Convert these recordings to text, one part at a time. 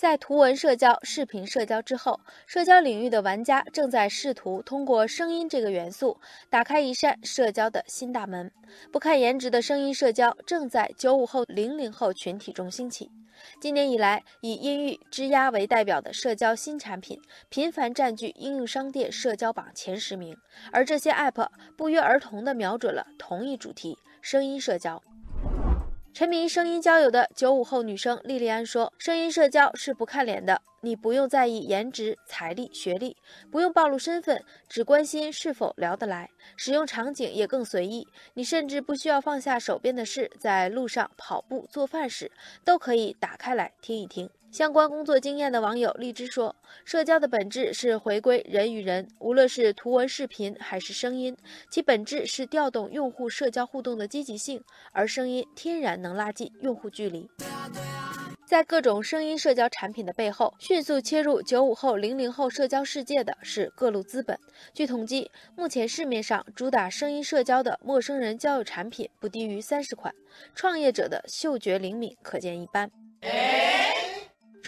在图文社交、视频社交之后，社交领域的玩家正在试图通过声音这个元素打开一扇社交的新大门。不看颜值的声音社交正在九五后、零零后群体中兴起。今年以来，以音域、之鸭为代表的社交新产品频繁占据应用商店社交榜前十名，而这些 App 不约而同地瞄准了同一主题——声音社交。沉迷声音交友的九五后女生莉莉安说：“声音社交是不看脸的，你不用在意颜值、财力、学历，不用暴露身份，只关心是否聊得来。使用场景也更随意，你甚至不需要放下手边的事，在路上跑步、做饭时都可以打开来听一听。”相关工作经验的网友荔枝说：“社交的本质是回归人与人，无论是图文、视频还是声音，其本质是调动用户社交互动的积极性，而声音天然能拉近用户距离。”在各种声音社交产品的背后，迅速切入九五后、零零后社交世界的是各路资本。据统计，目前市面上主打声音社交的陌生人交友产品不低于三十款，创业者的嗅觉灵敏可见一斑。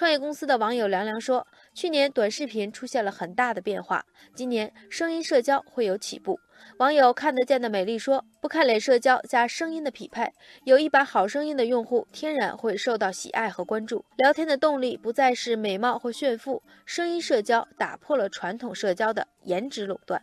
创业公司的网友凉凉说：“去年短视频出现了很大的变化，今年声音社交会有起步。”网友看得见的美丽说：“不看脸社交加声音的匹配，有一把好声音的用户天然会受到喜爱和关注。聊天的动力不再是美貌或炫富，声音社交打破了传统社交的颜值垄断。”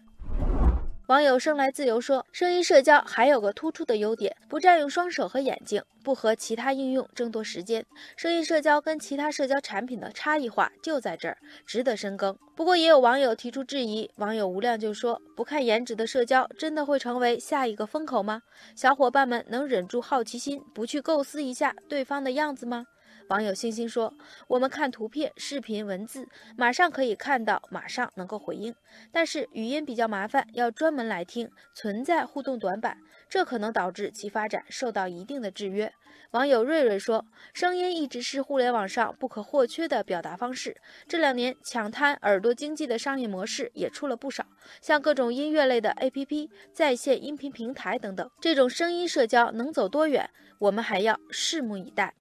网友生来自由说，声音社交还有个突出的优点，不占用双手和眼睛，不和其他应用争夺时间。声音社交跟其他社交产品的差异化就在这儿，值得深耕。不过也有网友提出质疑，网友无量就说，不看颜值的社交真的会成为下一个风口吗？小伙伴们能忍住好奇心，不去构思一下对方的样子吗？网友星星说：“我们看图片、视频、文字，马上可以看到，马上能够回应。但是语音比较麻烦，要专门来听，存在互动短板，这可能导致其发展受到一定的制约。”网友瑞瑞说：“声音一直是互联网上不可或缺的表达方式。这两年抢滩耳朵经济的商业模式也出了不少，像各种音乐类的 APP、在线音频平台等等。这种声音社交能走多远，我们还要拭目以待。”